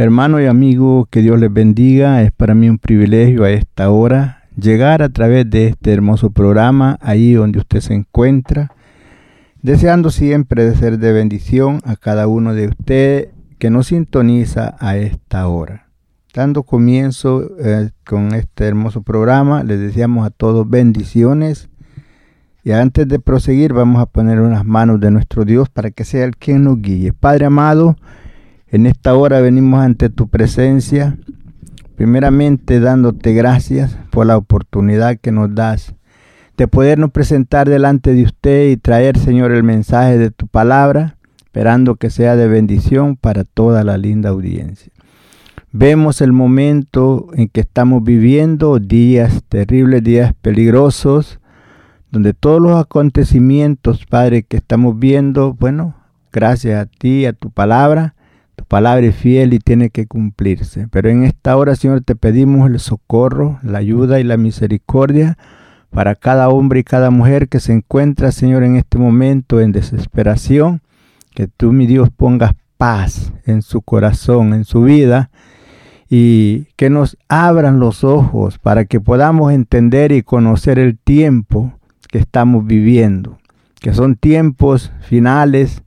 Hermano y amigo, que Dios les bendiga. Es para mí un privilegio a esta hora llegar a través de este hermoso programa ahí donde usted se encuentra, deseando siempre de ser de bendición a cada uno de ustedes que nos sintoniza a esta hora. Dando comienzo eh, con este hermoso programa, les deseamos a todos bendiciones. Y antes de proseguir, vamos a poner unas manos de nuestro Dios para que sea el quien nos guíe. Padre amado, en esta hora venimos ante tu presencia, primeramente dándote gracias por la oportunidad que nos das de podernos presentar delante de usted y traer, Señor, el mensaje de tu palabra, esperando que sea de bendición para toda la linda audiencia. Vemos el momento en que estamos viviendo, días terribles, días peligrosos, donde todos los acontecimientos, Padre, que estamos viendo, bueno, gracias a ti, a tu palabra, tu palabra es fiel y tiene que cumplirse. Pero en esta hora, Señor, te pedimos el socorro, la ayuda y la misericordia para cada hombre y cada mujer que se encuentra, Señor, en este momento en desesperación. Que tú, mi Dios, pongas paz en su corazón, en su vida, y que nos abran los ojos para que podamos entender y conocer el tiempo que estamos viviendo, que son tiempos finales,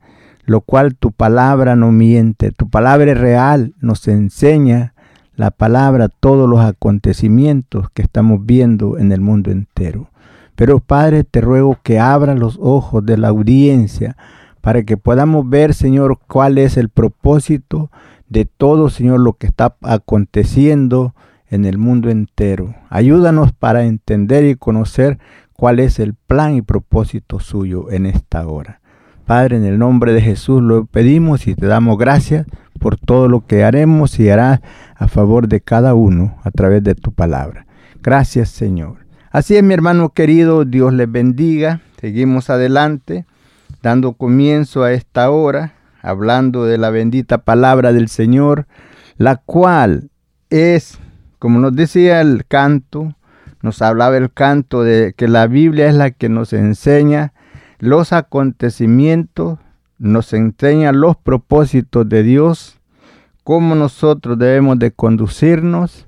lo cual tu palabra no miente, tu palabra es real, nos enseña la palabra todos los acontecimientos que estamos viendo en el mundo entero. Pero Padre, te ruego que abra los ojos de la audiencia para que podamos ver, Señor, cuál es el propósito de todo, Señor, lo que está aconteciendo en el mundo entero. Ayúdanos para entender y conocer cuál es el plan y propósito suyo en esta hora. Padre, en el nombre de Jesús lo pedimos y te damos gracias por todo lo que haremos y harás a favor de cada uno a través de tu palabra. Gracias, Señor. Así es, mi hermano querido, Dios les bendiga. Seguimos adelante, dando comienzo a esta hora, hablando de la bendita palabra del Señor, la cual es, como nos decía el canto, nos hablaba el canto de que la Biblia es la que nos enseña los acontecimientos, nos enseña los propósitos de Dios, cómo nosotros debemos de conducirnos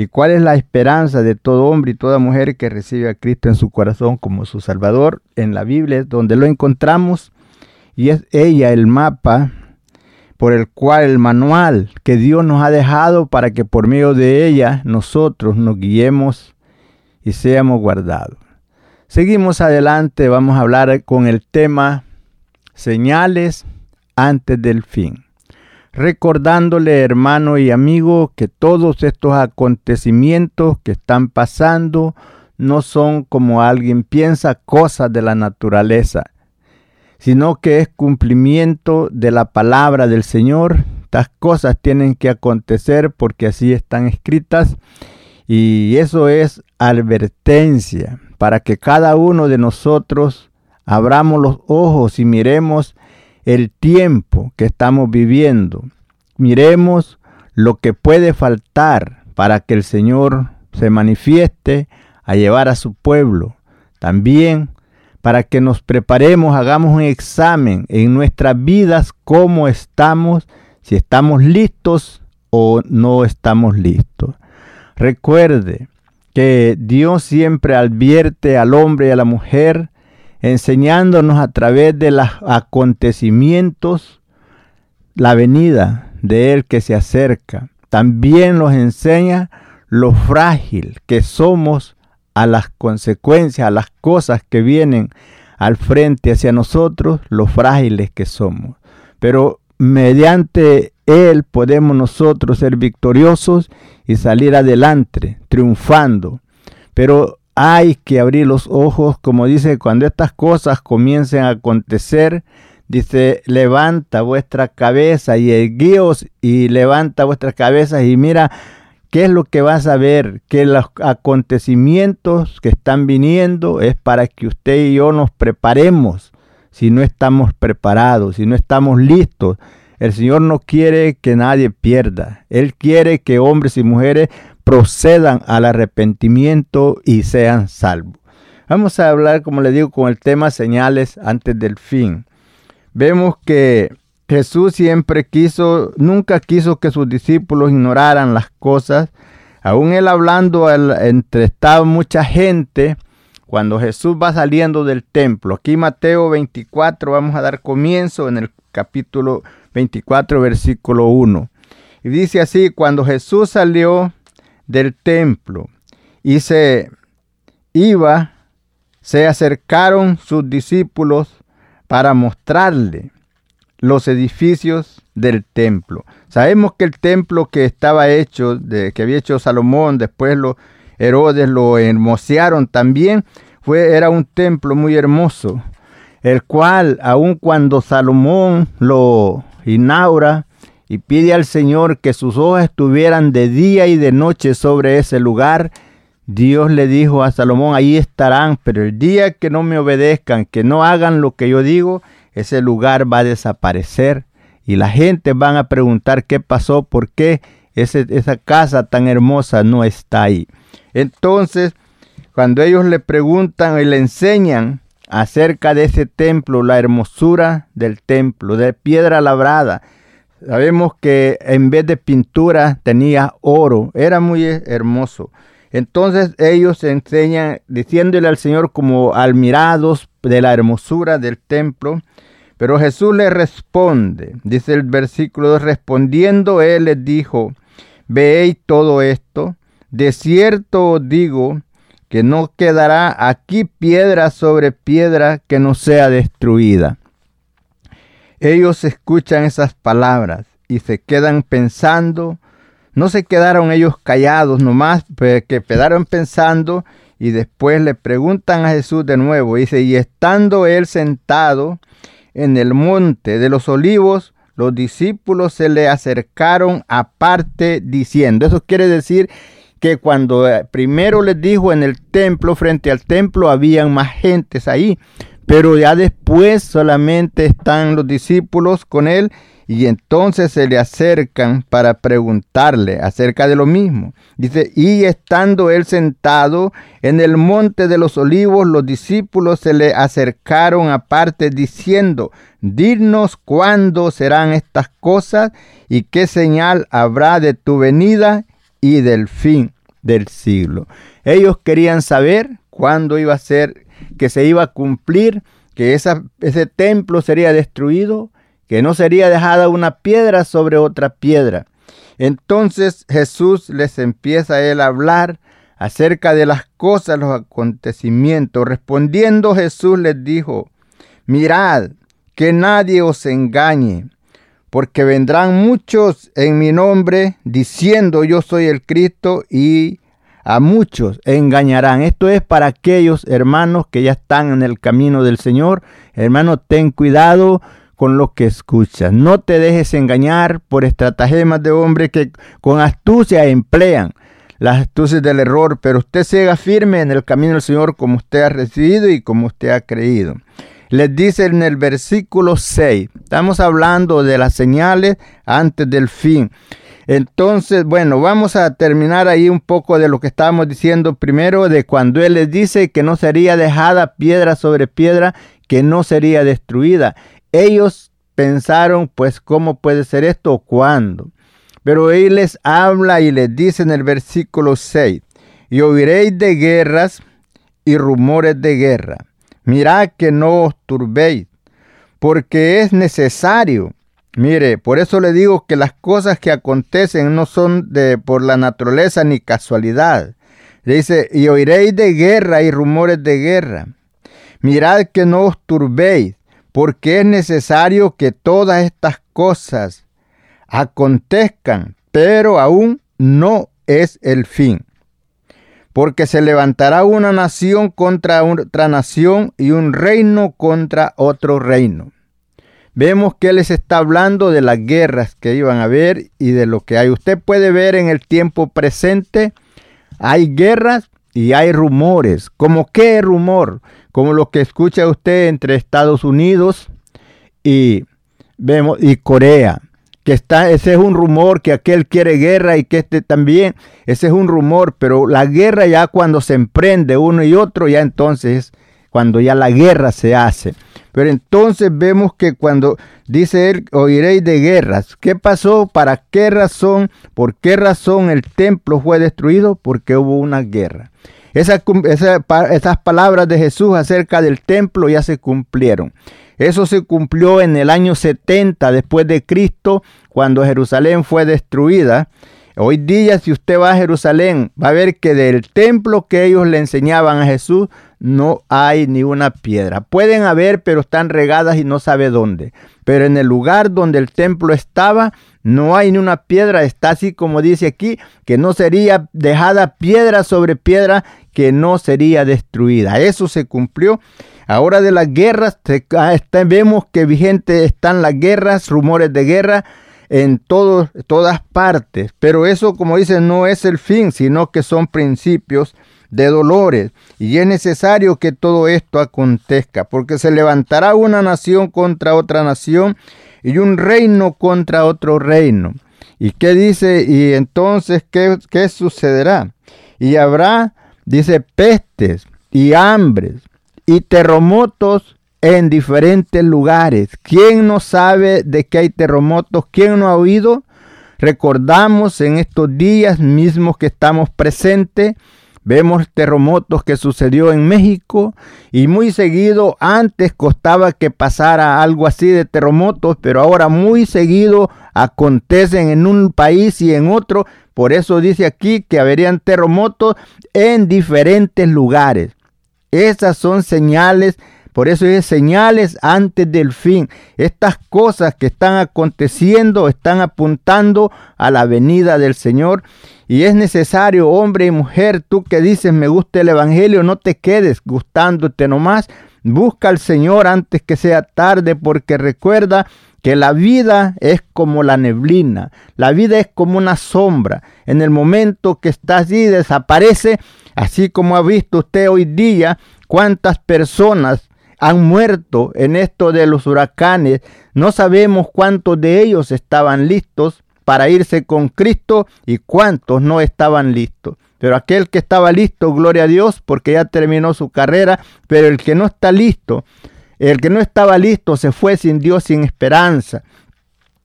¿Y cuál es la esperanza de todo hombre y toda mujer que recibe a Cristo en su corazón como su Salvador? En la Biblia es donde lo encontramos y es ella el mapa por el cual el manual que Dios nos ha dejado para que por medio de ella nosotros nos guiemos y seamos guardados. Seguimos adelante, vamos a hablar con el tema señales antes del fin. Recordándole, hermano y amigo, que todos estos acontecimientos que están pasando no son como alguien piensa cosas de la naturaleza, sino que es cumplimiento de la palabra del Señor. Estas cosas tienen que acontecer porque así están escritas y eso es advertencia para que cada uno de nosotros abramos los ojos y miremos el tiempo que estamos viviendo. Miremos lo que puede faltar para que el Señor se manifieste a llevar a su pueblo. También para que nos preparemos, hagamos un examen en nuestras vidas, cómo estamos, si estamos listos o no estamos listos. Recuerde que Dios siempre advierte al hombre y a la mujer, enseñándonos a través de los acontecimientos la venida de Él que se acerca. También nos enseña lo frágil que somos a las consecuencias, a las cosas que vienen al frente hacia nosotros, lo frágiles que somos. Pero mediante Él podemos nosotros ser victoriosos y salir adelante, triunfando. Pero hay que abrir los ojos, como dice, cuando estas cosas comiencen a acontecer, dice, levanta vuestra cabeza y erguíos y levanta vuestras cabezas y mira ¿Qué es lo que vas a ver? Que los acontecimientos que están viniendo es para que usted y yo nos preparemos. Si no estamos preparados, si no estamos listos, el Señor no quiere que nadie pierda. Él quiere que hombres y mujeres procedan al arrepentimiento y sean salvos. Vamos a hablar, como le digo, con el tema señales antes del fin. Vemos que Jesús siempre quiso, nunca quiso que sus discípulos ignoraran las cosas. Aún él hablando entre estaba mucha gente, cuando Jesús va saliendo del templo. Aquí Mateo 24, vamos a dar comienzo en el capítulo 24, versículo 1. Y dice así, cuando Jesús salió del templo y se iba, se acercaron sus discípulos para mostrarle los edificios del templo. Sabemos que el templo que estaba hecho, de, que había hecho Salomón, después los Herodes lo hermosearon también, fue, era un templo muy hermoso, el cual, aun cuando Salomón lo inaugura y pide al Señor que sus ojos estuvieran de día y de noche sobre ese lugar, Dios le dijo a Salomón, ahí estarán, pero el día que no me obedezcan, que no hagan lo que yo digo, ese lugar va a desaparecer y la gente van a preguntar qué pasó, por qué esa casa tan hermosa no está ahí. Entonces, cuando ellos le preguntan y le enseñan acerca de ese templo, la hermosura del templo, de piedra labrada, sabemos que en vez de pintura tenía oro, era muy hermoso. Entonces ellos enseñan diciéndole al Señor como admirados de la hermosura del templo, pero Jesús le responde, dice el versículo 2, respondiendo él les dijo, veis todo esto, de cierto os digo que no quedará aquí piedra sobre piedra que no sea destruida. Ellos escuchan esas palabras y se quedan pensando, no se quedaron ellos callados nomás, que quedaron pensando y después le preguntan a Jesús de nuevo, dice, y estando él sentado, en el monte de los olivos, los discípulos se le acercaron aparte diciendo, eso quiere decir que cuando eh, primero les dijo en el templo, frente al templo, habían más gentes ahí, pero ya después solamente están los discípulos con él y entonces se le acercan para preguntarle acerca de lo mismo. Dice, y estando él sentado en el monte de los olivos, los discípulos se le acercaron aparte diciendo, dinos cuándo serán estas cosas y qué señal habrá de tu venida y del fin del siglo. Ellos querían saber cuándo iba a ser, que se iba a cumplir, que ese templo sería destruido, que no sería dejada una piedra sobre otra piedra. Entonces Jesús les empieza él a hablar acerca de las cosas, los acontecimientos. Respondiendo Jesús les dijo, mirad, que nadie os engañe, porque vendrán muchos en mi nombre diciendo yo soy el Cristo y a muchos engañarán. Esto es para aquellos hermanos que ya están en el camino del Señor. Hermano, ten cuidado con lo que escuchas. No te dejes engañar por estratagemas de hombres que con astucia emplean las astucias del error, pero usted siga firme en el camino del Señor como usted ha recibido y como usted ha creído. Les dice en el versículo 6, estamos hablando de las señales antes del fin. Entonces, bueno, vamos a terminar ahí un poco de lo que estábamos diciendo primero, de cuando Él les dice que no sería dejada piedra sobre piedra, que no sería destruida. Ellos pensaron, pues, ¿cómo puede ser esto o cuándo? Pero Él les habla y les dice en el versículo 6, y oiréis de guerras y rumores de guerra. Mirad que no os turbéis, porque es necesario. Mire, por eso le digo que las cosas que acontecen no son de por la naturaleza ni casualidad. Le dice, y oiréis de guerra y rumores de guerra. Mirad que no os turbéis, porque es necesario que todas estas cosas acontezcan, pero aún no es el fin. Porque se levantará una nación contra otra nación y un reino contra otro reino. Vemos que les está hablando de las guerras que iban a haber y de lo que hay. Usted puede ver en el tiempo presente, hay guerras y hay rumores. ¿Como qué rumor? Como lo que escucha usted entre Estados Unidos y, vemos, y Corea que está, ese es un rumor, que aquel quiere guerra y que este también, ese es un rumor, pero la guerra ya cuando se emprende uno y otro, ya entonces, cuando ya la guerra se hace. Pero entonces vemos que cuando dice él, oiréis de guerras, ¿qué pasó? ¿Para qué razón? ¿Por qué razón el templo fue destruido? Porque hubo una guerra. Esas palabras de Jesús acerca del templo ya se cumplieron. Eso se cumplió en el año 70 después de Cristo, cuando Jerusalén fue destruida. Hoy día, si usted va a Jerusalén, va a ver que del templo que ellos le enseñaban a Jesús no hay ni una piedra. Pueden haber, pero están regadas y no sabe dónde. Pero en el lugar donde el templo estaba, no hay ni una piedra. Está así como dice aquí, que no sería dejada piedra sobre piedra, que no sería destruida. Eso se cumplió Ahora de las guerras, vemos que vigente están las guerras, rumores de guerra en todas partes. Pero eso, como dicen, no es el fin, sino que son principios de dolores. Y es necesario que todo esto acontezca, porque se levantará una nación contra otra nación y un reino contra otro reino. ¿Y qué dice? Y entonces, ¿qué, qué sucederá? Y habrá, dice, pestes y hambres y terremotos en diferentes lugares. ¿Quién no sabe de que hay terremotos? ¿Quién no ha oído? Recordamos en estos días mismos que estamos presentes, vemos terremotos que sucedió en México y muy seguido antes costaba que pasara algo así de terremotos, pero ahora muy seguido acontecen en un país y en otro. Por eso dice aquí que habrían terremotos en diferentes lugares. Esas son señales, por eso es señales antes del fin. Estas cosas que están aconteciendo están apuntando a la venida del Señor. Y es necesario, hombre y mujer, tú que dices me gusta el Evangelio, no te quedes gustándote nomás. Busca al Señor antes que sea tarde, porque recuerda que la vida es como la neblina, la vida es como una sombra. En el momento que está allí desaparece Así como ha visto usted hoy día cuántas personas han muerto en esto de los huracanes, no sabemos cuántos de ellos estaban listos para irse con Cristo y cuántos no estaban listos. Pero aquel que estaba listo, gloria a Dios, porque ya terminó su carrera, pero el que no está listo, el que no estaba listo se fue sin Dios, sin esperanza.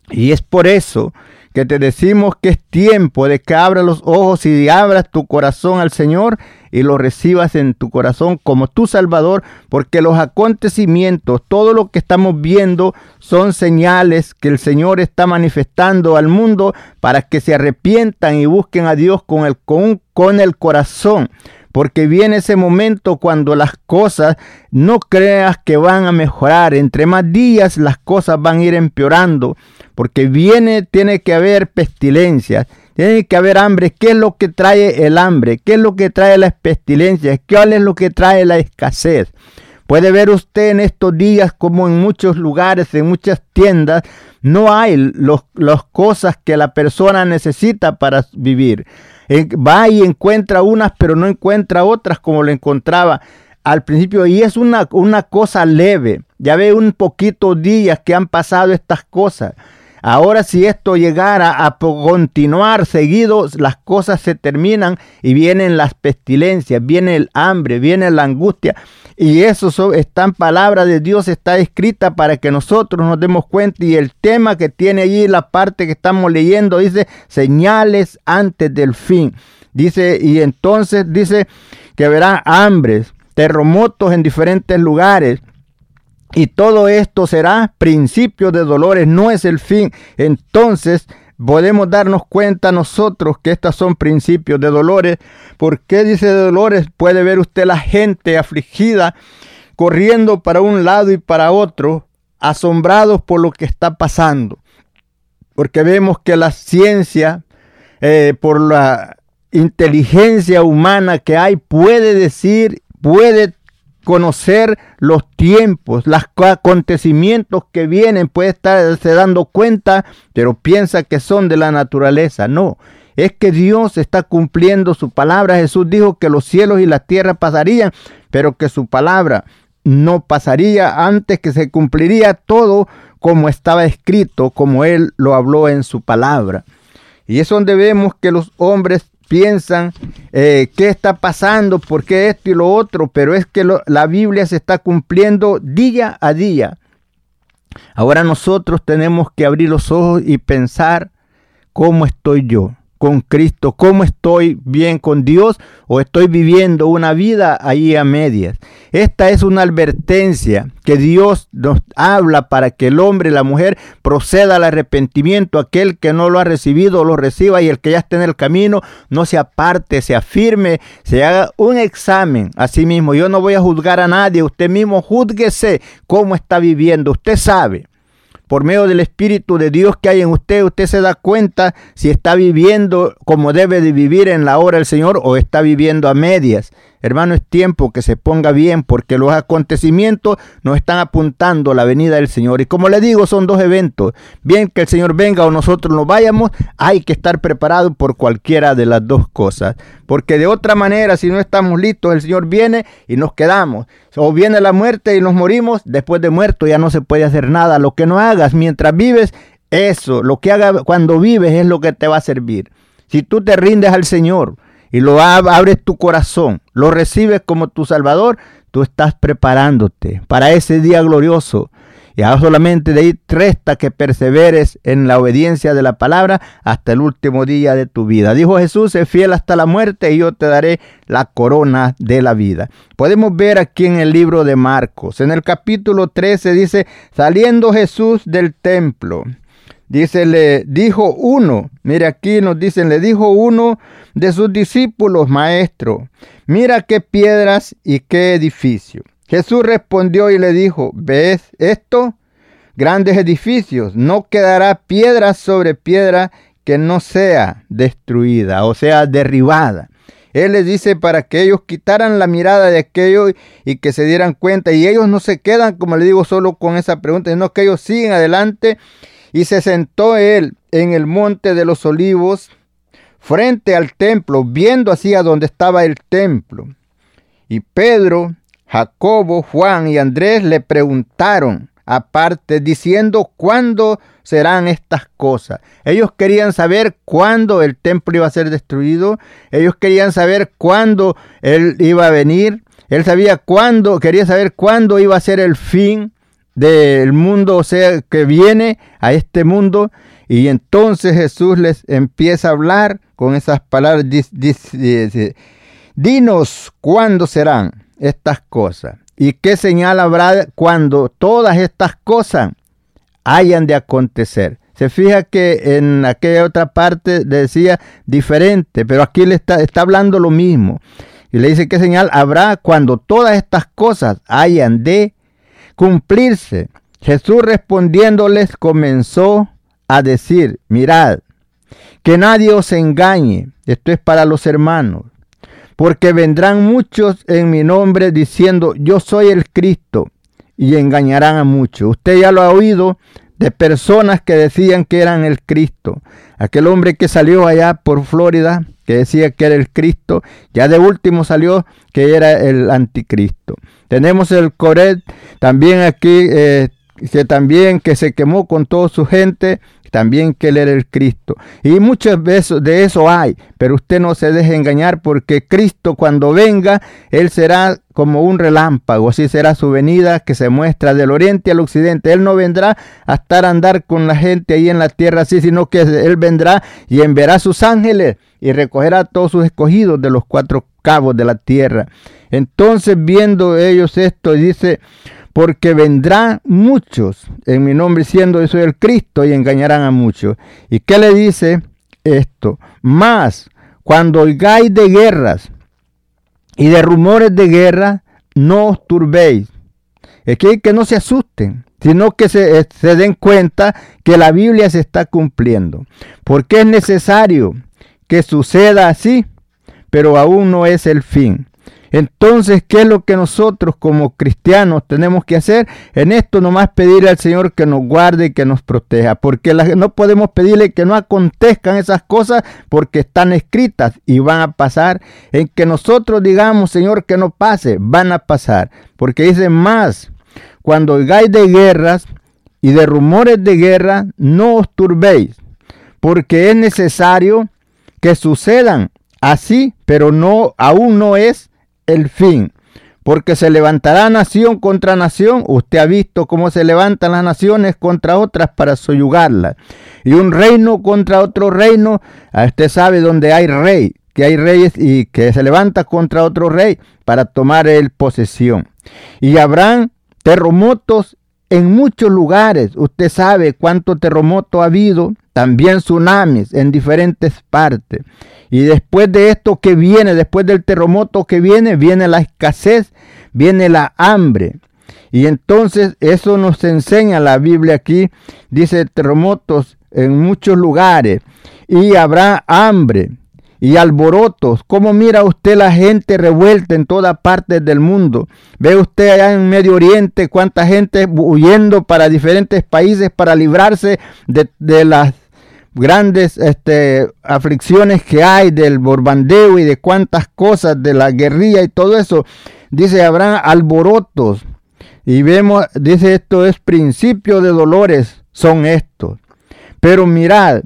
Y es por eso que te decimos que es tiempo de que abras los ojos y abras tu corazón al Señor y lo recibas en tu corazón como tu Salvador, porque los acontecimientos, todo lo que estamos viendo son señales que el Señor está manifestando al mundo para que se arrepientan y busquen a Dios con el, con, con el corazón porque viene ese momento cuando las cosas no creas que van a mejorar. Entre más días las cosas van a ir empeorando, porque viene, tiene que haber pestilencias, tiene que haber hambre. ¿Qué es lo que trae el hambre? ¿Qué es lo que trae las pestilencias? ¿Qué es lo que trae la escasez? Puede ver usted en estos días como en muchos lugares, en muchas tiendas, no hay las cosas que la persona necesita para vivir va y encuentra unas, pero no encuentra otras como lo encontraba al principio. Y es una, una cosa leve. Ya ve un poquito días que han pasado estas cosas. Ahora si esto llegara a continuar seguido, las cosas se terminan y vienen las pestilencias, viene el hambre, viene la angustia. Y eso está en palabra de Dios, está escrita para que nosotros nos demos cuenta. Y el tema que tiene allí, la parte que estamos leyendo, dice señales antes del fin. Dice, y entonces dice que verá hambres, terremotos en diferentes lugares y todo esto será principio de dolores, no es el fin. Entonces podemos darnos cuenta nosotros que estos son principios de dolores. ¿Por qué dice dolores? Puede ver usted la gente afligida corriendo para un lado y para otro, asombrados por lo que está pasando. Porque vemos que la ciencia, eh, por la inteligencia humana que hay, puede decir, puede conocer los tiempos, los acontecimientos que vienen, puede estarse dando cuenta, pero piensa que son de la naturaleza. No, es que Dios está cumpliendo su palabra. Jesús dijo que los cielos y la tierra pasarían, pero que su palabra no pasaría antes que se cumpliría todo como estaba escrito, como Él lo habló en su palabra. Y es donde vemos que los hombres piensan eh, qué está pasando, por qué esto y lo otro, pero es que la Biblia se está cumpliendo día a día. Ahora nosotros tenemos que abrir los ojos y pensar cómo estoy yo con Cristo, cómo estoy bien con Dios o estoy viviendo una vida ahí a medias. Esta es una advertencia que Dios nos habla para que el hombre y la mujer proceda al arrepentimiento. Aquel que no lo ha recibido lo reciba y el que ya está en el camino no se aparte, se afirme, se haga un examen a sí mismo. Yo no voy a juzgar a nadie, usted mismo juzguese cómo está viviendo. Usted sabe por medio del Espíritu de Dios que hay en usted, usted se da cuenta si está viviendo como debe de vivir en la hora del Señor o está viviendo a medias. Hermano, es tiempo que se ponga bien porque los acontecimientos nos están apuntando a la venida del Señor. Y como le digo, son dos eventos. Bien que el Señor venga o nosotros nos vayamos, hay que estar preparados por cualquiera de las dos cosas. Porque de otra manera, si no estamos listos, el Señor viene y nos quedamos. O viene la muerte y nos morimos, después de muerto ya no se puede hacer nada. Lo que no hagas mientras vives, eso, lo que hagas cuando vives es lo que te va a servir. Si tú te rindes al Señor, y lo abres tu corazón, lo recibes como tu Salvador, tú estás preparándote para ese día glorioso. Y ahora solamente de ahí resta que perseveres en la obediencia de la palabra hasta el último día de tu vida. Dijo Jesús, sé fiel hasta la muerte y yo te daré la corona de la vida. Podemos ver aquí en el libro de Marcos, en el capítulo 13 dice, saliendo Jesús del templo. Dice, le dijo uno, mire aquí nos dicen, le dijo uno de sus discípulos, maestro, mira qué piedras y qué edificio. Jesús respondió y le dijo, ¿ves esto? Grandes edificios, no quedará piedra sobre piedra que no sea destruida, o sea, derribada. Él les dice para que ellos quitaran la mirada de aquello y que se dieran cuenta. Y ellos no se quedan, como le digo, solo con esa pregunta, sino que ellos siguen adelante. Y se sentó él en el monte de los olivos frente al templo, viendo hacia donde estaba el templo. Y Pedro, Jacobo, Juan y Andrés le preguntaron aparte, diciendo cuándo serán estas cosas. Ellos querían saber cuándo el templo iba a ser destruido. Ellos querían saber cuándo él iba a venir. Él sabía cuándo, quería saber cuándo iba a ser el fin del mundo, o sea, que viene a este mundo. Y entonces Jesús les empieza a hablar con esas palabras, dice, dinos cuándo serán estas cosas y qué señal habrá cuando todas estas cosas hayan de acontecer. Se fija que en aquella otra parte decía diferente, pero aquí le está, está hablando lo mismo. Y le dice qué señal habrá cuando todas estas cosas hayan de cumplirse. Jesús respondiéndoles comenzó a decir, mirad, que nadie os engañe, esto es para los hermanos, porque vendrán muchos en mi nombre diciendo, yo soy el Cristo, y engañarán a muchos. Usted ya lo ha oído de personas que decían que eran el Cristo. Aquel hombre que salió allá por Florida, que decía que era el Cristo, ya de último salió que era el anticristo. Tenemos el Coret también aquí, eh, que también que se quemó con toda su gente, también que él era el Cristo. Y muchas veces de eso hay, pero usted no se deje engañar porque Cristo cuando venga, él será como un relámpago, así será su venida que se muestra del oriente al occidente. Él no vendrá a estar a andar con la gente ahí en la tierra así, sino que él vendrá y enviará sus ángeles y recogerá a todos sus escogidos de los cuatro cabos de la tierra. Entonces viendo ellos esto, dice, porque vendrán muchos en mi nombre diciendo yo soy el Cristo y engañarán a muchos. ¿Y qué le dice esto? Más, cuando oigáis de guerras y de rumores de guerra, no os turbéis. Es que, que no se asusten, sino que se, eh, se den cuenta que la Biblia se está cumpliendo. Porque es necesario que suceda así, pero aún no es el fin. Entonces, ¿qué es lo que nosotros como cristianos tenemos que hacer? En esto nomás pedirle al Señor que nos guarde y que nos proteja, porque no podemos pedirle que no acontezcan esas cosas porque están escritas y van a pasar. En que nosotros digamos, Señor, que no pase, van a pasar. Porque dice más, cuando oigáis de guerras y de rumores de guerra, no os turbéis, porque es necesario que sucedan así, pero no aún no es el fin. Porque se levantará nación contra nación. Usted ha visto cómo se levantan las naciones contra otras para soyugarlas. Y un reino contra otro reino. Usted sabe dónde hay rey, que hay reyes y que se levanta contra otro rey para tomar el posesión. Y habrán terremotos en muchos lugares. Usted sabe cuánto terremoto ha habido. También tsunamis en diferentes partes. Y después de esto que viene, después del terremoto que viene, viene la escasez, viene la hambre. Y entonces eso nos enseña la Biblia aquí. Dice terremotos en muchos lugares y habrá hambre y alborotos. ¿Cómo mira usted la gente revuelta en todas partes del mundo? Ve usted allá en Medio Oriente cuánta gente huyendo para diferentes países para librarse de, las grandes este, aflicciones que hay del borbandeo y de cuántas cosas, de la guerrilla y todo eso. Dice, habrá alborotos. Y vemos, dice, esto es principio de dolores, son estos. Pero mirad,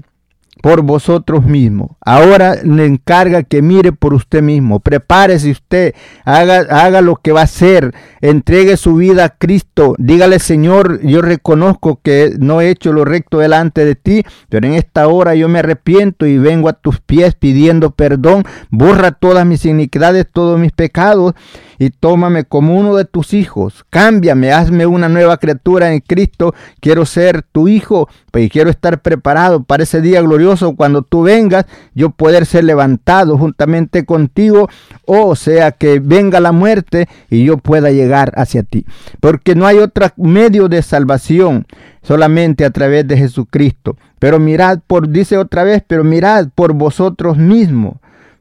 por vosotros mismos. Ahora le encarga que mire por usted mismo. Prepárese usted, haga, haga lo que va a hacer, entregue su vida a Cristo. Dígale, Señor, yo reconozco que no he hecho lo recto delante de ti, pero en esta hora yo me arrepiento y vengo a tus pies pidiendo perdón. Borra todas mis iniquidades, todos mis pecados y tómame como uno de tus hijos. Cámbiame, hazme una nueva criatura en Cristo. Quiero ser tu hijo pues, y quiero estar preparado para ese día glorioso cuando tú vengas, yo poder ser levantado juntamente contigo, o sea que venga la muerte y yo pueda llegar hacia ti. Porque no hay otro medio de salvación solamente a través de Jesucristo. Pero mirad por, dice otra vez, pero mirad por vosotros mismos,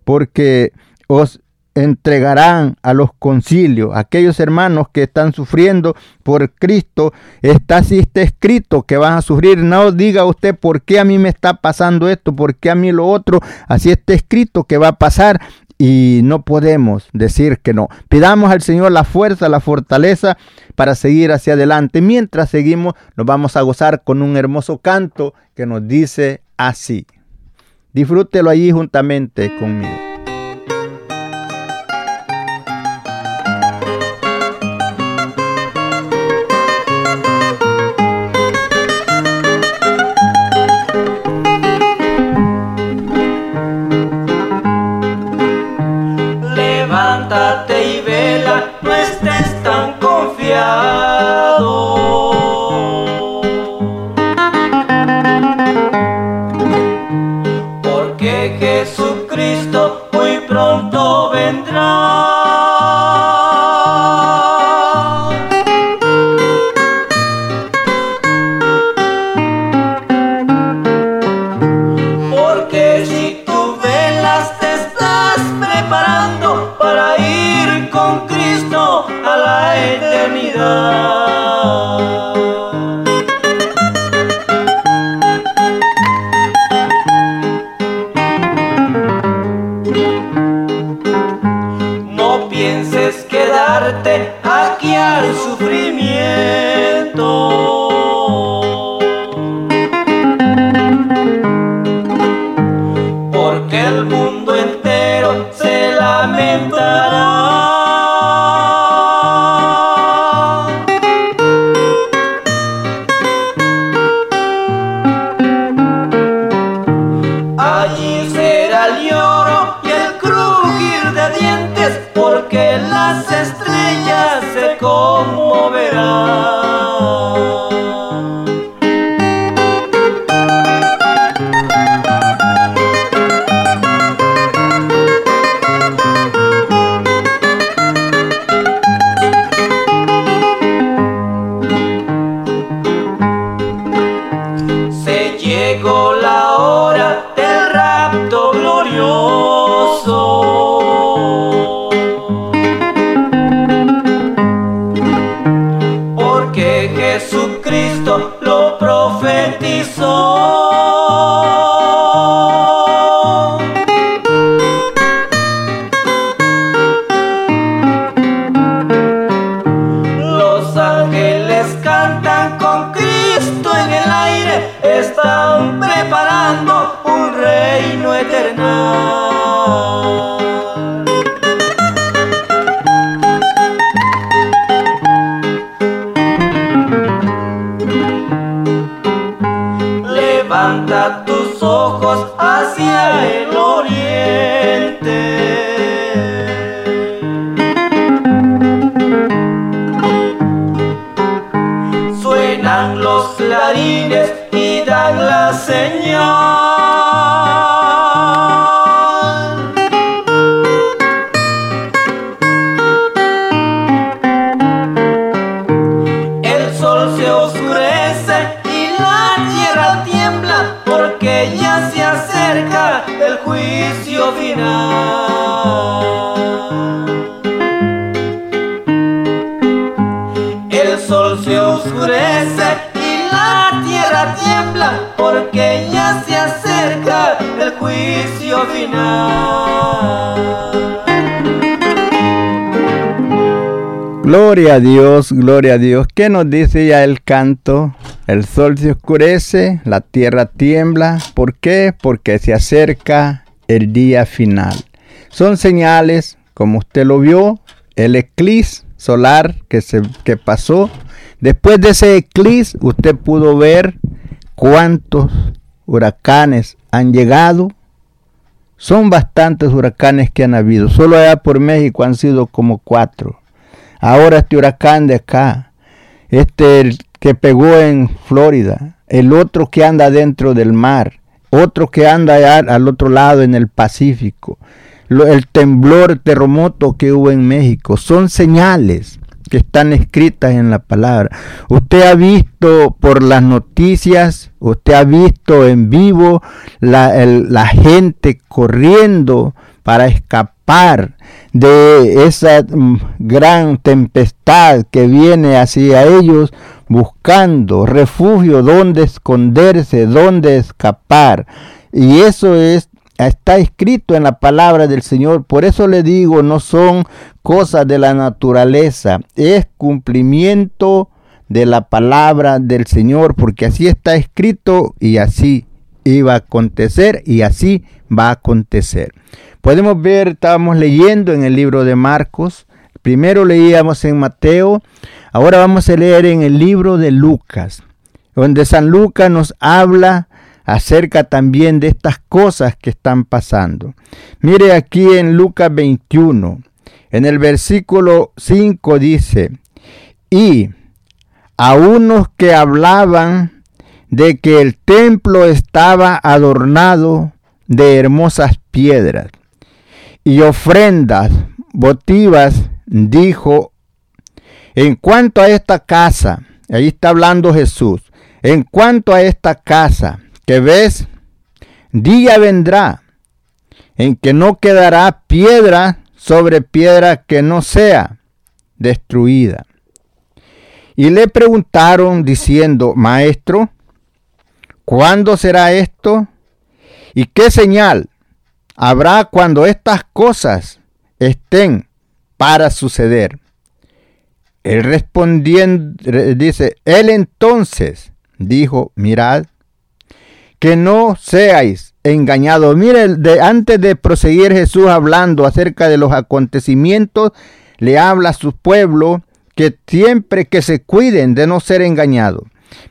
porque os entregarán a los concilios. Aquellos hermanos que están sufriendo por Cristo, está así está escrito que van a sufrir. No diga usted por qué a mí me está pasando esto, por qué a mí lo otro. Así está escrito que va a pasar y no podemos decir que no. Pidamos al Señor la fuerza, la fortaleza para seguir hacia adelante. Mientras seguimos, nos vamos a gozar con un hermoso canto que nos dice así. Disfrútelo allí juntamente conmigo. Gloria a Dios, gloria a Dios. ¿Qué nos dice ya el canto? El sol se oscurece, la tierra tiembla. ¿Por qué? Porque se acerca el día final. Son señales, como usted lo vio, el eclipse solar que, se, que pasó. Después de ese eclipse, usted pudo ver cuántos huracanes han llegado. Son bastantes huracanes que han habido. Solo allá por México han sido como cuatro. Ahora este huracán de acá, este que pegó en Florida, el otro que anda dentro del mar, otro que anda allá al otro lado en el Pacífico, el temblor terremoto que hubo en México, son señales que están escritas en la palabra. Usted ha visto por las noticias, usted ha visto en vivo la, la gente corriendo para escapar de esa mm, gran tempestad que viene hacia ellos buscando refugio donde esconderse, donde escapar. Y eso es está escrito en la palabra del Señor. Por eso le digo, no son cosas de la naturaleza, es cumplimiento de la palabra del Señor, porque así está escrito y así iba a acontecer y así va a acontecer. Podemos ver, estábamos leyendo en el libro de Marcos, primero leíamos en Mateo, ahora vamos a leer en el libro de Lucas, donde San Lucas nos habla acerca también de estas cosas que están pasando. Mire aquí en Lucas 21, en el versículo 5 dice, y a unos que hablaban de que el templo estaba adornado de hermosas piedras y ofrendas votivas, dijo, en cuanto a esta casa, ahí está hablando Jesús, en cuanto a esta casa que ves, día vendrá en que no quedará piedra sobre piedra que no sea destruida. Y le preguntaron diciendo, Maestro, ¿cuándo será esto? ¿Y qué señal habrá cuando estas cosas estén para suceder. Él respondiendo, dice, él entonces dijo, mirad, que no seáis engañados. Mire, de, antes de proseguir Jesús hablando acerca de los acontecimientos, le habla a su pueblo que siempre que se cuiden de no ser engañados.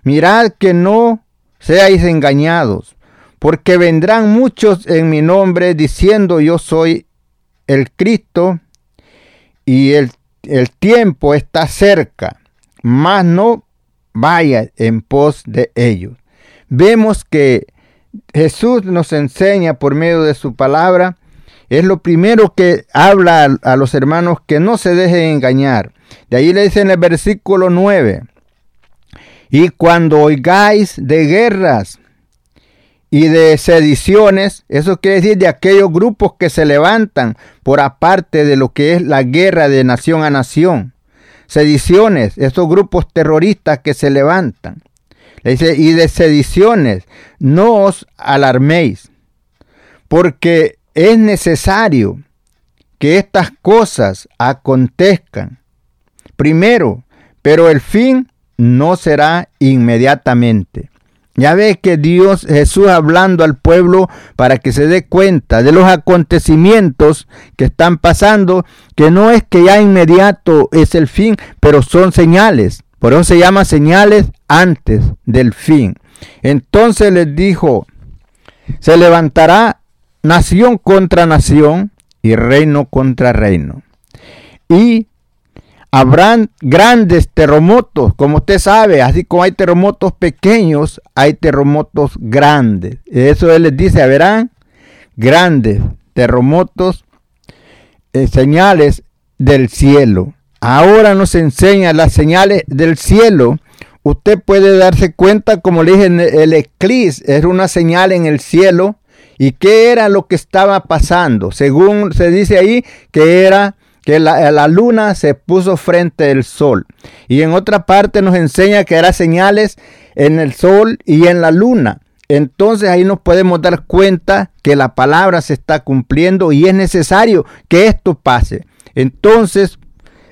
Mirad que no seáis engañados, porque vendrán muchos en mi nombre diciendo yo soy el Cristo y el, el tiempo está cerca, mas no vaya en pos de ellos. Vemos que Jesús nos enseña por medio de su palabra, es lo primero que habla a, los hermanos que no se dejen engañar. De ahí le dice en el versículo 9, y cuando oigáis de guerras y de sediciones, eso quiere decir de aquellos grupos que se levantan por aparte de lo que es la guerra de nación a nación. sediciones, esos grupos terroristas que se levantan. Dice, y de sediciones, no os alarméis, porque es necesario que estas cosas acontezcan. Primero, pero el fin no será inmediatamente. Ya ve que Dios, Jesús hablando al pueblo para que se dé cuenta de los acontecimientos que están pasando, que no es que ya inmediato es el fin, pero son señales. Por eso se llama señales antes del fin. Entonces les dijo, se levantará nación contra nación y reino contra reino. Y habrán grandes terremotos, como usted sabe, así como hay terremotos pequeños, hay terremotos grandes. Eso él les dice, verán grandes terremotos, eh, señales del cielo. Ahora nos enseña las señales del cielo. Usted puede darse cuenta, como le dije, el eclipse era una señal en el cielo. ¿Y qué era lo que estaba pasando? Según se dice ahí, que era que la, luna se puso frente al sol. Y en otra parte nos enseña que era señales en el sol y en la luna. Entonces ahí nos podemos dar cuenta que la palabra se está cumpliendo y es necesario que esto pase. Entonces,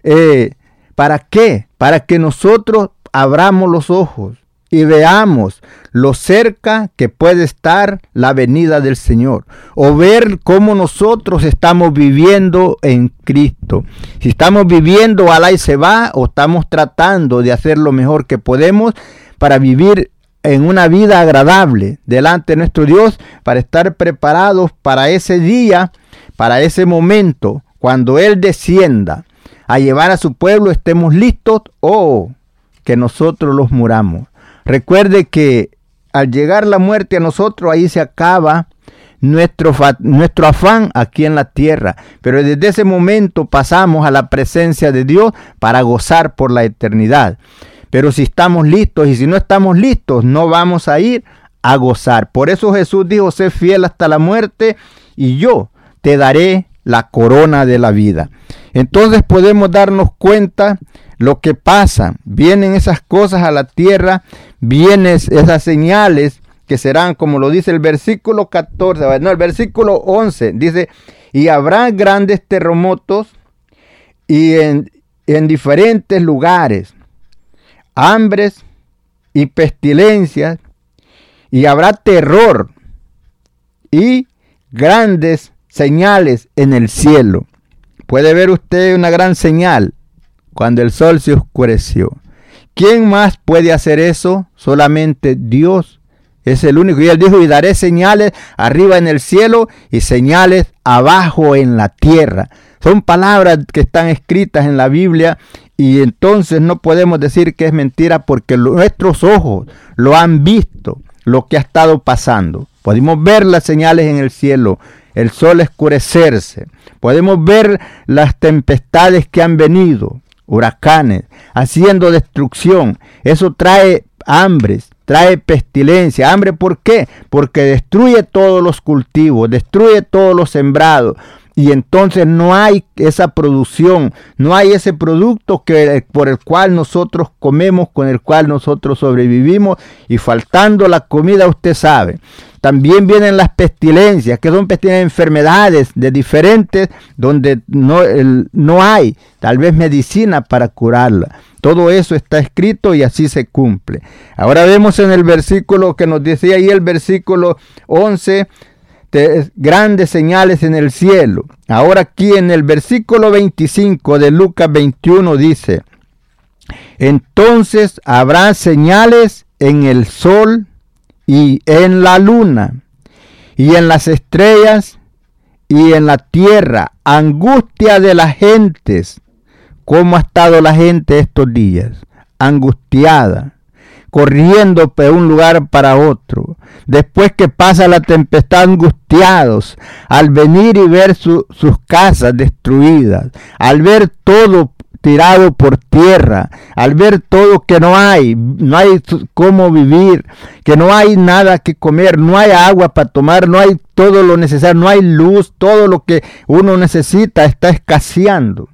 eh, ¿para qué? Para que nosotros abramos los ojos y veamos lo cerca que puede estar la venida del Señor o ver cómo nosotros estamos viviendo en Cristo. Si estamos viviendo al y se va o estamos tratando de hacer lo mejor que podemos para vivir en una vida agradable delante de nuestro Dios, para estar preparados para ese día, para ese momento, cuando Él descienda a llevar a su pueblo, estemos listos o que nosotros los muramos. Recuerde que al llegar la muerte a nosotros, ahí se acaba nuestro, nuestro afán aquí en la tierra. Pero desde ese momento pasamos a la presencia de Dios para gozar por la eternidad. Pero si estamos listos y si no estamos listos, no vamos a ir a gozar. Por eso Jesús dijo, sé fiel hasta la muerte y yo te daré la corona de la vida. Entonces podemos darnos cuenta lo que pasa. Vienen esas cosas a la tierra, vienen esas señales que serán, como lo dice el versículo 14, no, el versículo 11, dice, y habrá grandes terremotos y en, en diferentes lugares, hambres y pestilencias, y habrá terror y grandes señales en el cielo. Puede ver usted una gran señal cuando el sol se oscureció. ¿Quién más puede hacer eso? Solamente Dios. Es el único. Y él dijo, y daré señales arriba en el cielo y señales abajo en la tierra. Son palabras que están escritas en la Biblia y entonces no podemos decir que es mentira porque nuestros ojos lo han visto, lo que ha estado pasando. Podemos ver las señales en el cielo, el sol escurecerse. Podemos ver las tempestades que han venido, huracanes, haciendo destrucción. Eso trae hambres, trae pestilencia. ¿Hambre por qué? Porque destruye todos los cultivos, destruye todos los sembrados. Y entonces no hay esa producción, no hay ese producto que, por el cual nosotros comemos, con el cual nosotros sobrevivimos. Y faltando la comida, usted sabe, también vienen las pestilencias, que son pestilencias, enfermedades de diferentes, donde no, no hay tal vez medicina para curarla. Todo eso está escrito y así se cumple. Ahora vemos en el versículo que nos decía ahí el versículo 11, grandes señales en el cielo. Ahora aquí en el versículo 25 de Lucas 21 dice, entonces habrá señales en el sol y en la luna y en las estrellas y en la tierra, angustia de las gentes. ¿Cómo ha estado la gente estos días? Angustiada, corriendo de un lugar para otro. Después que pasa la tempestad, angustiados, al venir y ver sus casas destruidas, al ver todo tirado por tierra, al ver todo que no hay, no hay cómo vivir, que no hay nada que comer, no hay agua para tomar, no hay todo lo necesario, no hay luz, todo lo que uno necesita está escaseando.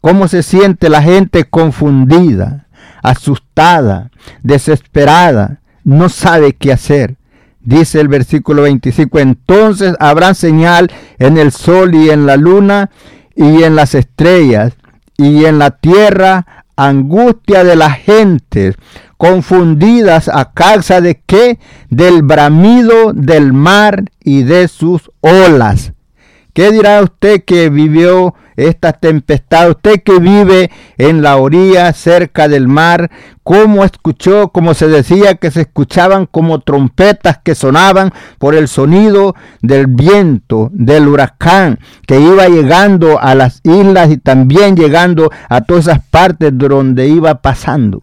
cómo se siente la gente confundida, asustada, desesperada, no sabe qué hacer. Dice el versículo 25, entonces habrá señal en el sol y en la luna y en las estrellas y en la tierra angustia de la gente, confundidas a causa de qué? Del bramido del mar y de sus olas. ¿Qué dirá usted que vivió esta tempestad? Usted que vive en la orilla cerca del mar, ¿cómo escuchó, como se decía, que se escuchaban como trompetas que sonaban por el sonido del viento, del huracán, que iba llegando a las islas y también llegando a todas esas partes donde iba pasando?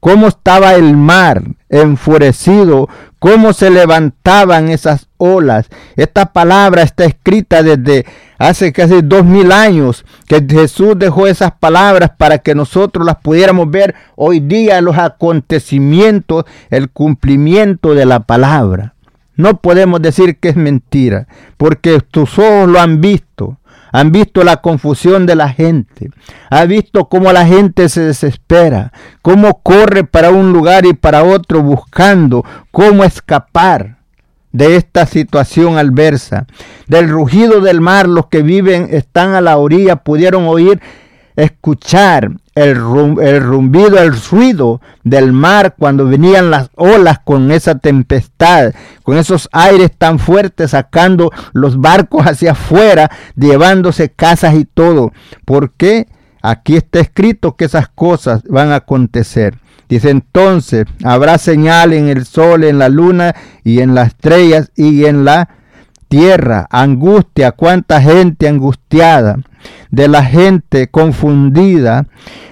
cómo estaba el mar enfurecido, cómo se levantaban esas olas. Esta palabra está escrita desde hace casi dos mil años, que Jesús dejó esas palabras para que nosotros las pudiéramos ver hoy día los acontecimientos, el cumplimiento de la palabra. No podemos decir que es mentira, porque tus ojos lo han visto han visto la confusión de la gente, han visto cómo la gente se desespera, cómo corre para un lugar y para otro buscando cómo escapar de esta situación adversa. Del rugido del mar, los que viven, están a la orilla, pudieron oír, escuchar el, el rumbido, el ruido del mar cuando venían las olas con esa tempestad, con esos aires tan fuertes sacando los barcos hacia afuera, llevándose casas y todo. ¿Por qué? Aquí está escrito que esas cosas van a acontecer. Dice entonces, habrá señal en el sol, en la luna y en las estrellas y en la tierra, angustia, cuánta gente angustiada, de la gente confundida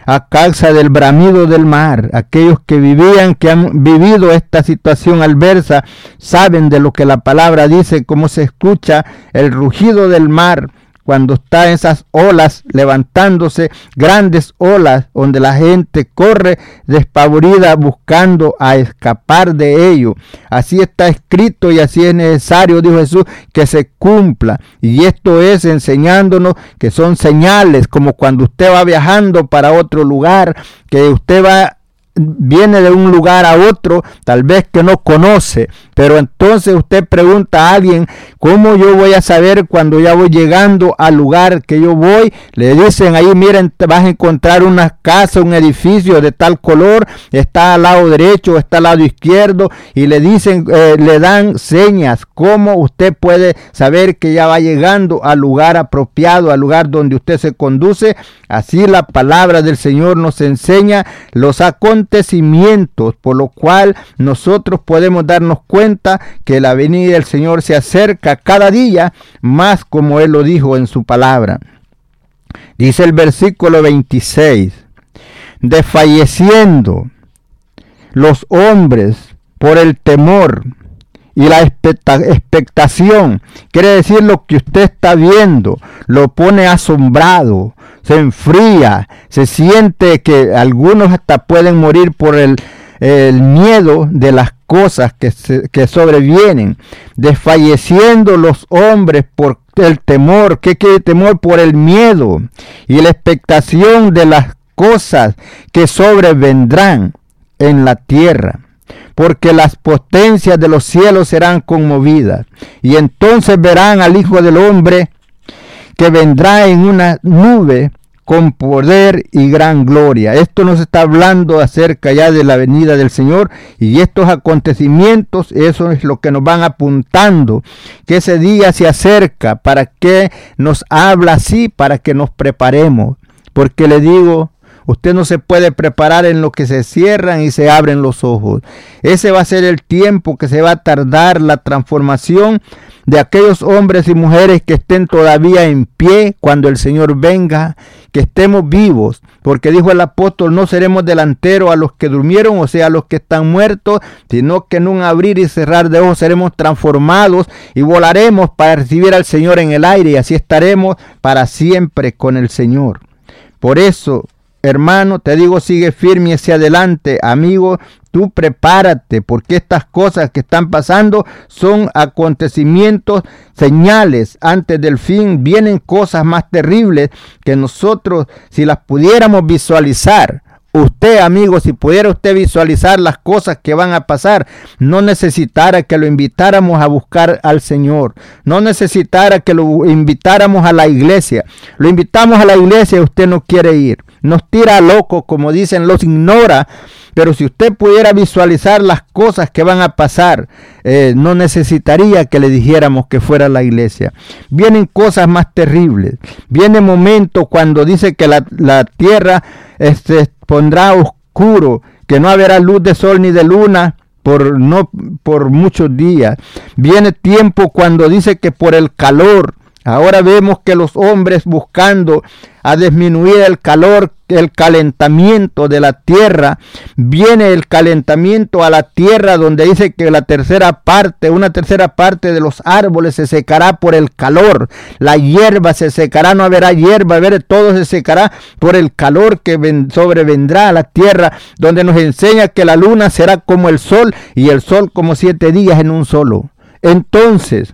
a causa del bramido del mar. Aquellos que vivían, que han vivido esta situación adversa, saben de lo que la palabra dice, cómo se escucha el rugido del mar cuando está esas olas levantándose, grandes olas, donde la gente corre despavorida buscando a escapar de ello. Así está escrito y así es necesario, dijo Jesús, que se cumpla. Y esto es enseñándonos que son señales, como cuando usted va viajando para otro lugar, que usted va viene de un lugar a otro, tal vez que no conoce, pero entonces usted pregunta a alguien, ¿cómo yo voy a saber cuando ya voy llegando al lugar que yo voy? Le dicen ahí, miren, vas a encontrar una casa, un edificio de tal color, está al lado derecho, está al lado izquierdo, y le dicen, eh, le dan señas, ¿cómo usted puede saber que ya va llegando al lugar apropiado, al lugar donde usted se conduce? Así la palabra del Señor nos enseña los acontecimientos, por lo cual nosotros podemos darnos cuenta que la venida del Señor se acerca cada día más como Él lo dijo en su palabra. Dice el versículo 26, desfalleciendo los hombres por el temor y la expectación. Quiere decir lo que usted está viendo, lo pone asombrado, se enfría, se siente que algunos hasta pueden morir por el, miedo de las cosas que, que sobrevienen, desfalleciendo los hombres por el temor, ¿qué quiere temor? Por el miedo y la expectación de las cosas que sobrevendrán en la tierra porque las potencias de los cielos serán conmovidas. Y entonces verán al Hijo del Hombre que vendrá en una nube con poder y gran gloria. Esto nos está hablando acerca ya de la venida del Señor y estos acontecimientos, eso es lo que nos van apuntando, que ese día se acerca, para que nos habla así, para que nos preparemos. Porque le digo, Usted no se puede preparar en lo que se cierran y se abren los ojos. Ese va a ser el tiempo que se va a tardar la transformación de aquellos hombres y mujeres que estén todavía en pie cuando el Señor venga, que estemos vivos, porque dijo el apóstol, no seremos delanteros a los que durmieron, o sea, a los que están muertos, sino que en un abrir y cerrar de ojos seremos transformados y volaremos para recibir al Señor en el aire y así estaremos para siempre con el Señor. Por eso, hermano, te digo, sigue firme hacia adelante, amigo, tú prepárate porque estas cosas que están pasando son acontecimientos, señales antes del fin. Vienen cosas más terribles que nosotros, si las pudiéramos visualizar, Usted, amigo, si pudiera usted visualizar las cosas que van a pasar, no necesitara que lo invitáramos a buscar al Señor, no necesitara que lo invitáramos a la iglesia. Lo invitamos a la iglesia y usted no quiere ir. Nos tira loco, como dicen, los ignora. Pero si usted pudiera visualizar las cosas que van a pasar, eh, no necesitaría que le dijéramos que fuera a la iglesia. Vienen cosas más terribles. Viene momento cuando dice que la, la tierra este, pondrá oscuro, que no habrá luz de sol ni de luna por no por muchos días. Viene tiempo cuando dice que por el calor Ahora vemos que los hombres buscando a disminuir el calor, el calentamiento de la tierra, viene el calentamiento a la tierra donde dice que la tercera parte, una tercera parte de los árboles se secará por el calor, la hierba se secará, no habrá hierba, ver, todo se secará por el calor que sobrevendrá a la tierra, donde nos enseña que la luna será como el sol y el sol como siete días en un solo. Entonces,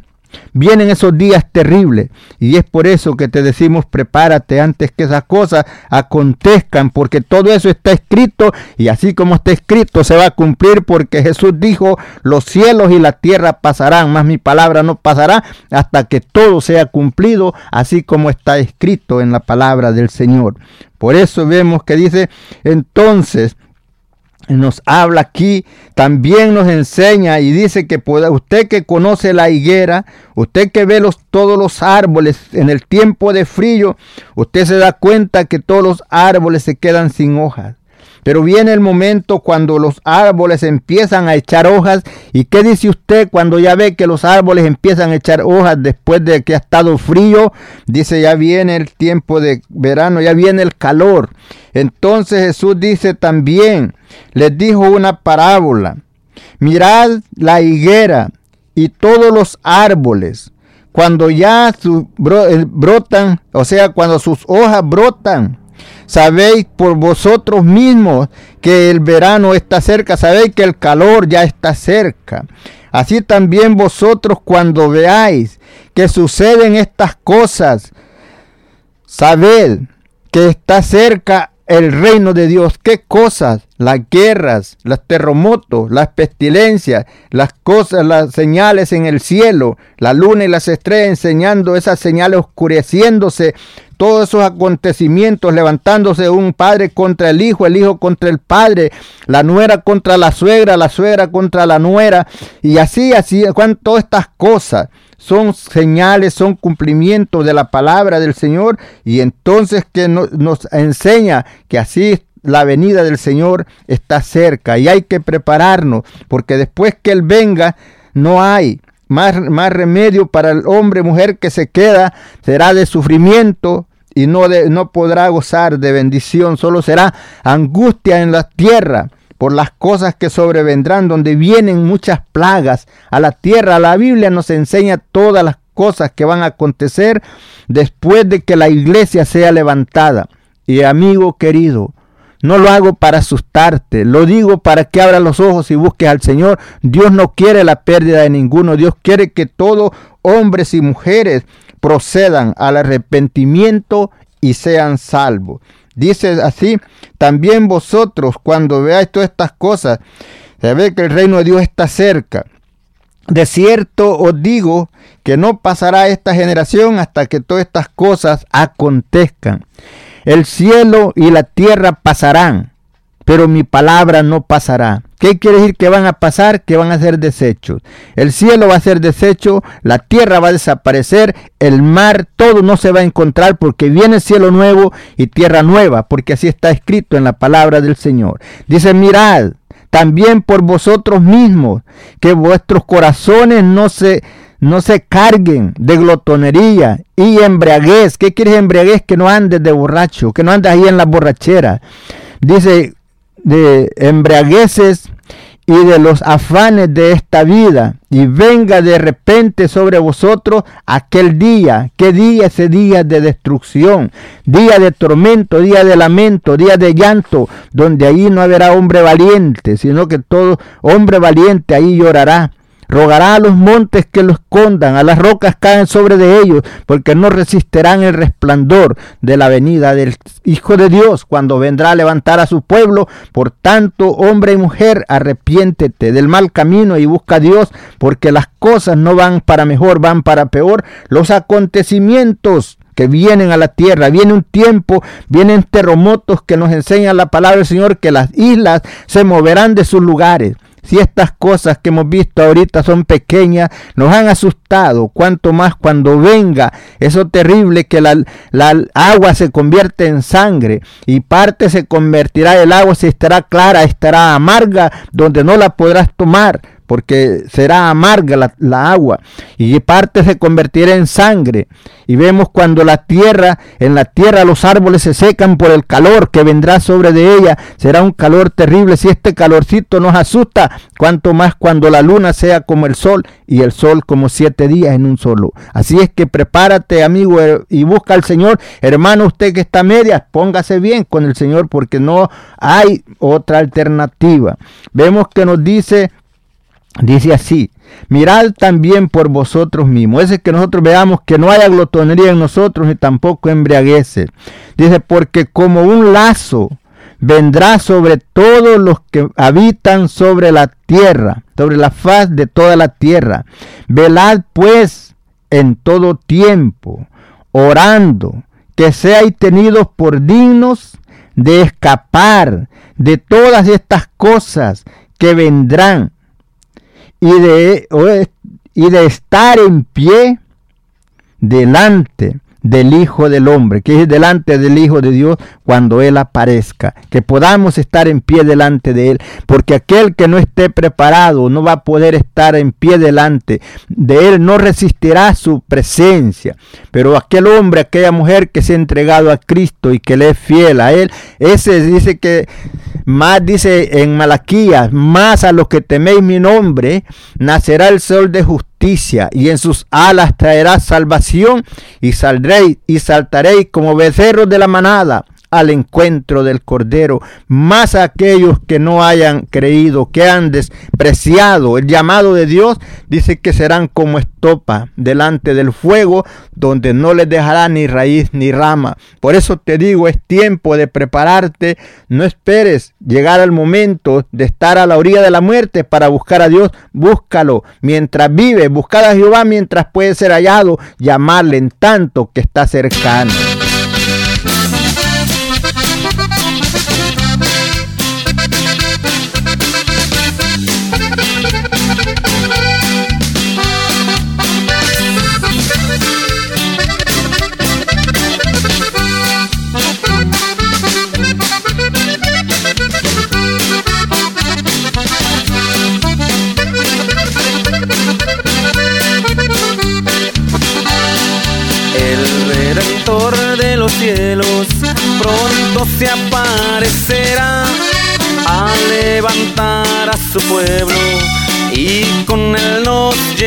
Vienen esos días terribles y es por eso que te decimos prepárate antes que esas cosas acontezcan porque todo eso está escrito y así como está escrito se va a cumplir porque Jesús dijo los cielos y la tierra pasarán, más mi palabra no pasará hasta que todo sea cumplido así como está escrito en la palabra del Señor. Por eso vemos que dice entonces nos habla aquí, también nos enseña y dice que usted que conoce la higuera, usted que ve los, todos los árboles en el tiempo de frío, usted se da cuenta que todos los árboles se quedan sin hojas. Pero viene el momento cuando los árboles empiezan a echar hojas. ¿Y qué dice usted cuando ya ve que los árboles empiezan a echar hojas después de que ha estado frío? Dice, ya viene el tiempo de verano, ya viene el calor. Entonces Jesús dice también, les dijo una parábola. Mirad la higuera y todos los árboles. Cuando ya eh, brotan, o sea, cuando sus hojas brotan Sabéis por vosotros mismos que el verano está cerca, sabéis que el calor ya está cerca. Así también vosotros cuando veáis que suceden estas cosas, sabed que está cerca el reino de Dios. ¿Qué cosas? Las guerras, los terremotos, las pestilencias, las cosas, las señales en el cielo, la luna y las estrellas enseñando esas señales oscureciéndose todos esos acontecimientos, levantándose un padre contra el hijo, el hijo contra el padre, la nuera contra la suegra, la suegra contra la nuera, y así, así, todas estas cosas son señales, son cumplimientos de la palabra del Señor, y entonces que nos enseña que así la venida del Señor está cerca y hay que prepararnos, porque después que Él venga, no hay más, más remedio para el hombre, mujer que se queda será de sufrimiento y no, de, no podrá gozar de bendición, solo será angustia en la tierra por las cosas que sobrevendrán, donde vienen muchas plagas a la tierra. La Biblia nos enseña todas las cosas que van a acontecer después de que la iglesia sea levantada. Y amigo querido, no lo hago para asustarte, lo digo para que abras los ojos y busques al Señor. Dios no quiere la pérdida de ninguno, Dios quiere que todos hombres y mujeres procedan al arrepentimiento y sean salvos. Dice así, también vosotros cuando veáis todas estas cosas, sabéis que el reino de Dios está cerca. De cierto os digo que no pasará esta generación hasta que todas estas cosas acontezcan. El cielo y la tierra pasarán, pero mi palabra no pasará. ¿Qué quiere decir que van a pasar? Que van a ser desechos. El cielo va a ser desecho, la tierra va a desaparecer, el mar, todo no se va a encontrar porque viene cielo nuevo y tierra nueva, porque así está escrito en la palabra del Señor. Dice, mirad, también por vosotros mismos, que vuestros corazones no se no se carguen de glotonería y embriaguez. ¿Qué quiere embriaguez? Que no andes de borracho, que no andes ahí en la borrachera. Dice de embriagueces y de los afanes de esta vida, y venga de repente sobre vosotros aquel día, que día ese día de destrucción, día de tormento, día de lamento, día de llanto, donde allí no habrá hombre valiente, sino que todo hombre valiente ahí llorará Rogará a los montes que lo escondan, a las rocas caen sobre de ellos, porque no resistirán el resplandor de la venida del Hijo de Dios cuando vendrá a levantar a su pueblo. Por tanto, hombre y mujer, arrepiéntete del mal camino y busca a Dios, porque las cosas no van para mejor, van para peor. Los acontecimientos que vienen a la tierra. Viene un tiempo, vienen terremotos que nos enseñan la palabra del Señor, que las islas se moverán de sus lugares. Si estas cosas que hemos visto ahorita son pequeñas, nos han asustado, cuanto más cuando venga eso terrible que la, agua se convierte en sangre y parte se convertirá el agua, si estará clara, estará amarga, donde no la podrás tomar porque será amarga la, agua y parte se convertirá en sangre. Y vemos cuando la tierra, en la tierra los árboles se secan por el calor que vendrá sobre de ella, será un calor terrible. Si este calorcito nos asusta, cuanto más cuando la luna sea como el sol y el sol como siete días en un solo. Así es que prepárate, amigo, eh, y busca al Señor. Hermano, usted que está media, póngase bien con el Señor porque no hay otra alternativa. Vemos que nos dice Dice así, mirad también por vosotros mismos. Es que nosotros veamos que no haya glotonería en nosotros ni tampoco embriagueces. Dice, porque como un lazo vendrá sobre todos los que habitan sobre la tierra, sobre la faz de toda la tierra. Velad pues en todo tiempo, orando, que seáis tenidos por dignos de escapar de todas estas cosas que vendrán y de, y de estar en pie delante del Hijo del Hombre, que es delante del Hijo de Dios cuando Él aparezca, que podamos estar en pie delante de Él, porque aquel que no esté preparado no va a poder estar en pie delante de Él, no resistirá su presencia, pero aquel hombre, aquella mujer que se ha entregado a Cristo y que le es fiel a Él, ese dice que más dice en Malaquías, más a los que teméis mi nombre, nacerá el sol de justicia y en sus alas traerá salvación y saldréis y saltaréis como becerros de la manada al encuentro del Cordero, más aquellos que no hayan creído, que han despreciado el llamado de Dios, dice que serán como estopa delante del fuego, donde no les dejará ni raíz ni rama. Por eso te digo, es tiempo de prepararte, no esperes llegar al momento de estar a la orilla de la muerte para buscar a Dios, búscalo mientras vive, buscar a Jehová mientras puede ser hallado, llamarle en tanto que está cercano.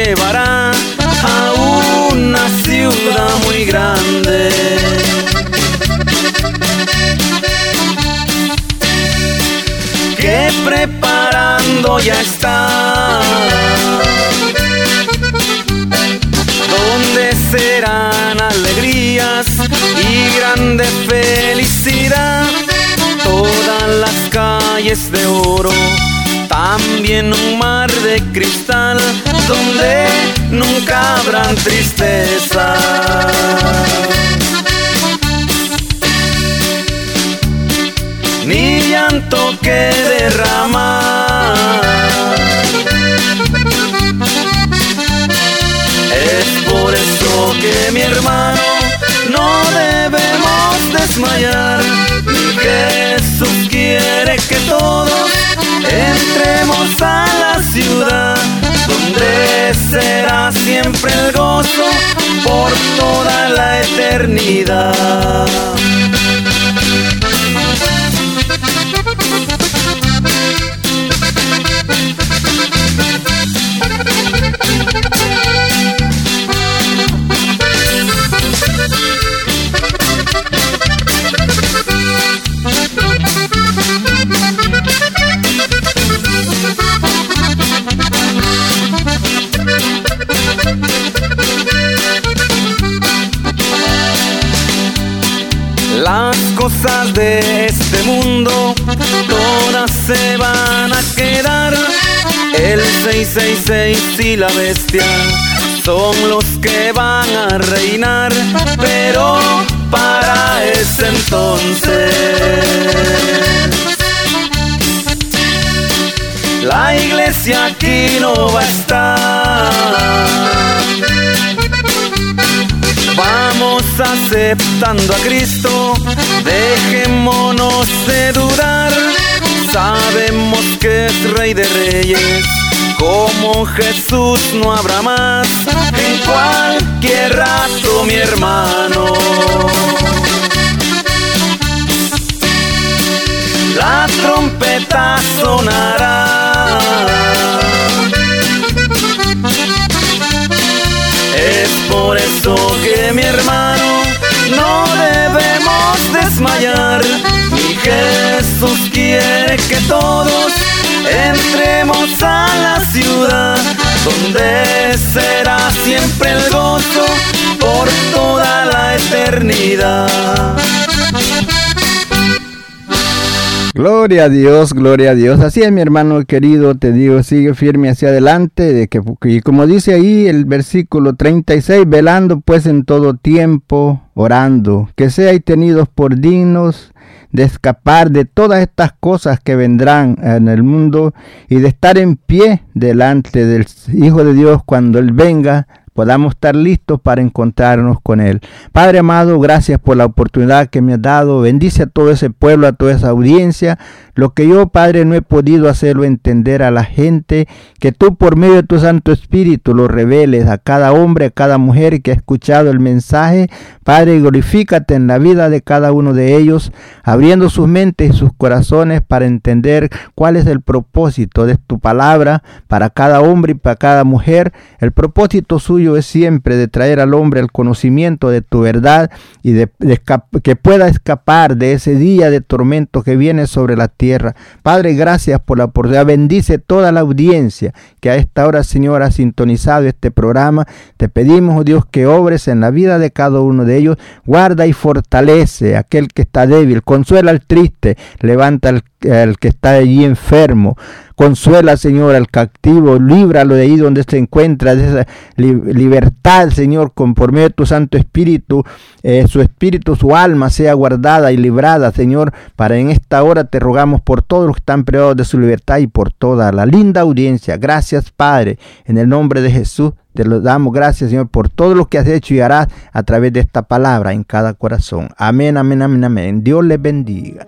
Llevará a una ciudad muy grande. Que preparando ya está donde serán alegrías y grande felicidad. Todas las calles de oro, también un mar de cristal, donde nunca habrán tristeza. Ni llanto que derramar Por eso que mi hermano no debemos desmayar. Jesús quiere que todos entremos a la ciudad será siempre el gozo por toda la eternidad. 666 y la bestia son los que van a reinar, pero para ese entonces la iglesia aquí no va a estar. Vamos aceptando a Cristo, dejémonos de dudar. Sabemos que es Rey de Reyes, como Jesús no habrá más en cualquier rato, mi hermano. La trompeta sonará. Es por eso que mi hermano no debemos desmayar. Mi Jesús quiere que todos entremos a la ciudad donde será siempre el gozo por toda la eternidad. Gloria a Dios, gloria a Dios. Así es, mi hermano querido, te digo, sigue firme hacia adelante. De que, y como dice ahí el versículo 36, velando pues en todo tiempo, orando, que seáis tenidos por dignos de escapar de todas estas cosas que vendrán en el mundo y de estar en pie delante del Hijo de Dios cuando Él venga podamos estar listos para encontrarnos con Él. Padre amado, gracias por la oportunidad que me has dado. Bendice a todo ese pueblo, a toda esa audiencia. Lo que yo, Padre, no he podido hacerlo entender a la gente, que tú por medio de tu Santo Espíritu lo reveles a cada hombre, a cada mujer que ha escuchado el mensaje. Padre, glorifícate en la vida de cada uno de ellos, abriendo sus mentes y sus corazones para entender cuál es el propósito de tu palabra para cada hombre y para cada mujer. El propósito suyo es siempre de traer al hombre el conocimiento de tu verdad y de, que pueda escapar de ese día de tormento que viene sobre la tierra. Padre, gracias por la oportunidad. Bendice toda la audiencia que a esta hora, Señor, ha sintonizado este programa. Te pedimos, oh Dios, que obres en la vida de cada uno de ellos. Guarda y fortalece a aquel que está débil. Consuela al triste. Levanta al que está allí enfermo. Consuela, Señor, al cautivo, líbralo de ahí donde se encuentra, de esa libertad, Señor, con por medio de tu Santo Espíritu, eh, su espíritu, su alma sea guardada y librada, Señor, para en esta hora te rogamos por todos los que están privados de su libertad y por toda la linda audiencia. Gracias, Padre, en el nombre de Jesús. Te lo damos gracias, Señor, por todo lo que has hecho y harás a través de esta palabra en cada corazón. Amén, amén, amén, amén. Dios les bendiga.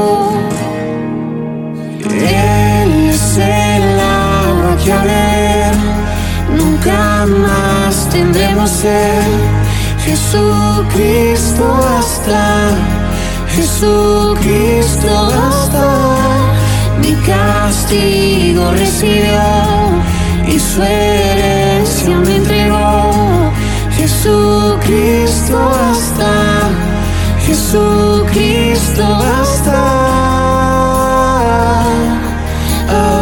tenemos en Jesucristo hasta, Jesucristo hasta. Mi castigo recibió y su herencia me entregó. Jesucristo hasta, Jesucristo hasta. Oh. Ah.